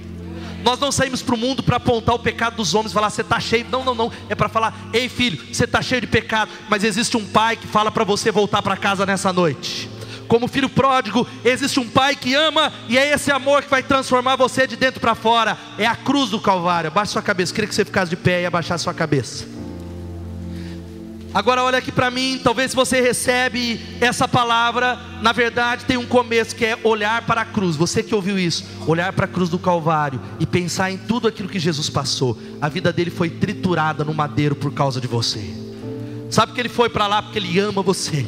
Nós não saímos para o mundo para apontar o pecado dos homens, falar você está cheio. Não, não, não. É para falar, ei filho, você está cheio de pecado, mas existe um pai que fala para você voltar para casa nessa noite como filho pródigo, existe um pai que ama, e é esse amor que vai transformar você de dentro para fora. É a cruz do Calvário. Abaixa sua cabeça. Queria que você ficasse de pé e abaixasse sua cabeça. Agora olha aqui para mim, talvez você recebe essa palavra, na verdade tem um começo que é olhar para a cruz. Você que ouviu isso, olhar para a cruz do Calvário e pensar em tudo aquilo que Jesus passou. A vida dele foi triturada no madeiro por causa de você. Sabe que ele foi para lá porque ele ama você.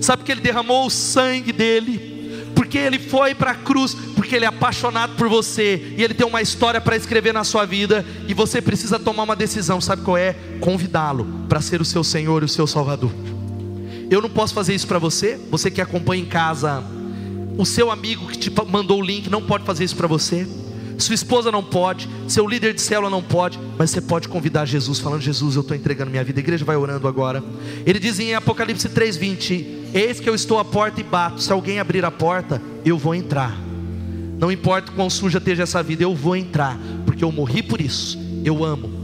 Sabe que ele derramou o sangue dele? Porque ele foi para a cruz, porque ele é apaixonado por você e ele tem uma história para escrever na sua vida e você precisa tomar uma decisão, sabe qual é? Convidá-lo para ser o seu Senhor e o seu Salvador. Eu não posso fazer isso para você, você que acompanha em casa, o seu amigo que te mandou o link não pode fazer isso para você. Sua esposa não pode, seu líder de célula não pode, mas você pode convidar Jesus, falando: Jesus, eu estou entregando minha vida. A igreja vai orando agora. Ele diz em Apocalipse 3,20: Eis que eu estou à porta e bato. Se alguém abrir a porta, eu vou entrar. Não importa quão suja esteja essa vida, eu vou entrar, porque eu morri por isso. Eu amo.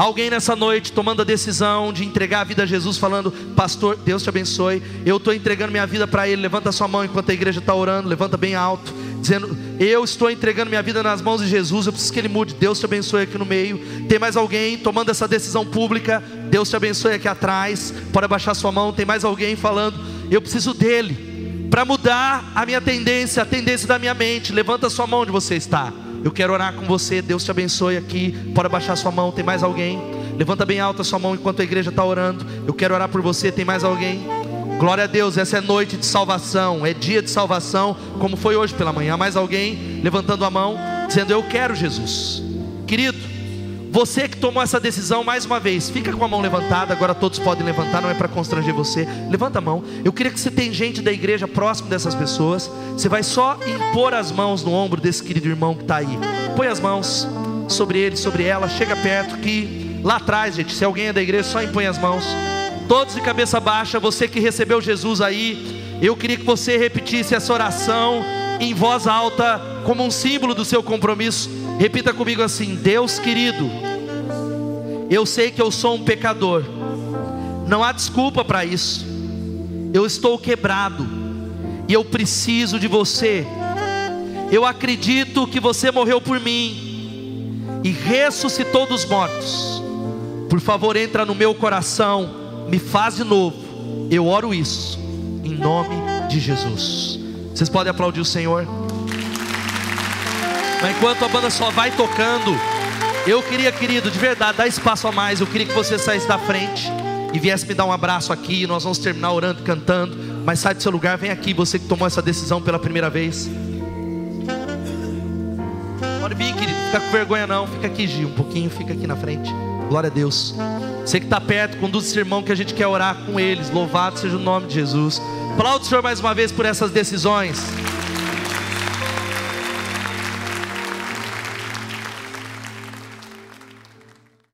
Alguém nessa noite tomando a decisão de entregar a vida a Jesus, falando: Pastor, Deus te abençoe. Eu estou entregando minha vida para Ele. Levanta sua mão enquanto a igreja está orando. Levanta bem alto, dizendo: Eu estou entregando minha vida nas mãos de Jesus. Eu preciso que Ele mude. Deus te abençoe aqui no meio. Tem mais alguém tomando essa decisão pública? Deus te abençoe aqui atrás. Pode abaixar sua mão. Tem mais alguém falando: Eu preciso dele para mudar a minha tendência, a tendência da minha mente. Levanta sua mão onde você está. Eu quero orar com você. Deus te abençoe aqui. Pode abaixar sua mão. Tem mais alguém? Levanta bem alta sua mão enquanto a igreja está orando. Eu quero orar por você. Tem mais alguém? Glória a Deus, essa é noite de salvação, é dia de salvação, como foi hoje pela manhã. Mais alguém levantando a mão, dizendo: Eu quero Jesus. Querido, você que tomou essa decisão mais uma vez, fica com a mão levantada. Agora todos podem levantar, não é para constranger você. Levanta a mão. Eu queria que você tem gente da igreja próximo dessas pessoas. Você vai só impor as mãos no ombro desse querido irmão que está aí. Põe as mãos sobre ele, sobre ela. Chega perto que lá atrás, gente. Se alguém é da igreja, só impõe as mãos. Todos de cabeça baixa. Você que recebeu Jesus aí, eu queria que você repetisse essa oração em voz alta, como um símbolo do seu compromisso. Repita comigo assim: Deus querido, eu sei que eu sou um pecador, não há desculpa para isso. Eu estou quebrado e eu preciso de você. Eu acredito que você morreu por mim e ressuscitou dos mortos. Por favor, entra no meu coração, me faz de novo. Eu oro isso em nome de Jesus. Vocês podem aplaudir o Senhor? Mas enquanto a banda só vai tocando, eu queria, querido, de verdade, dar espaço a mais. Eu queria que você saísse da frente e viesse me dar um abraço aqui. Nós vamos terminar orando, cantando. Mas sai do seu lugar, vem aqui, você que tomou essa decisão pela primeira vez. Pode vir, querido, fica com vergonha não. Fica aqui, Gil, um pouquinho, fica aqui na frente. Glória a Deus. Você que está perto, conduz esse irmão que a gente quer orar com eles. Louvado seja o nome de Jesus. Aplaude o Senhor mais uma vez por essas decisões.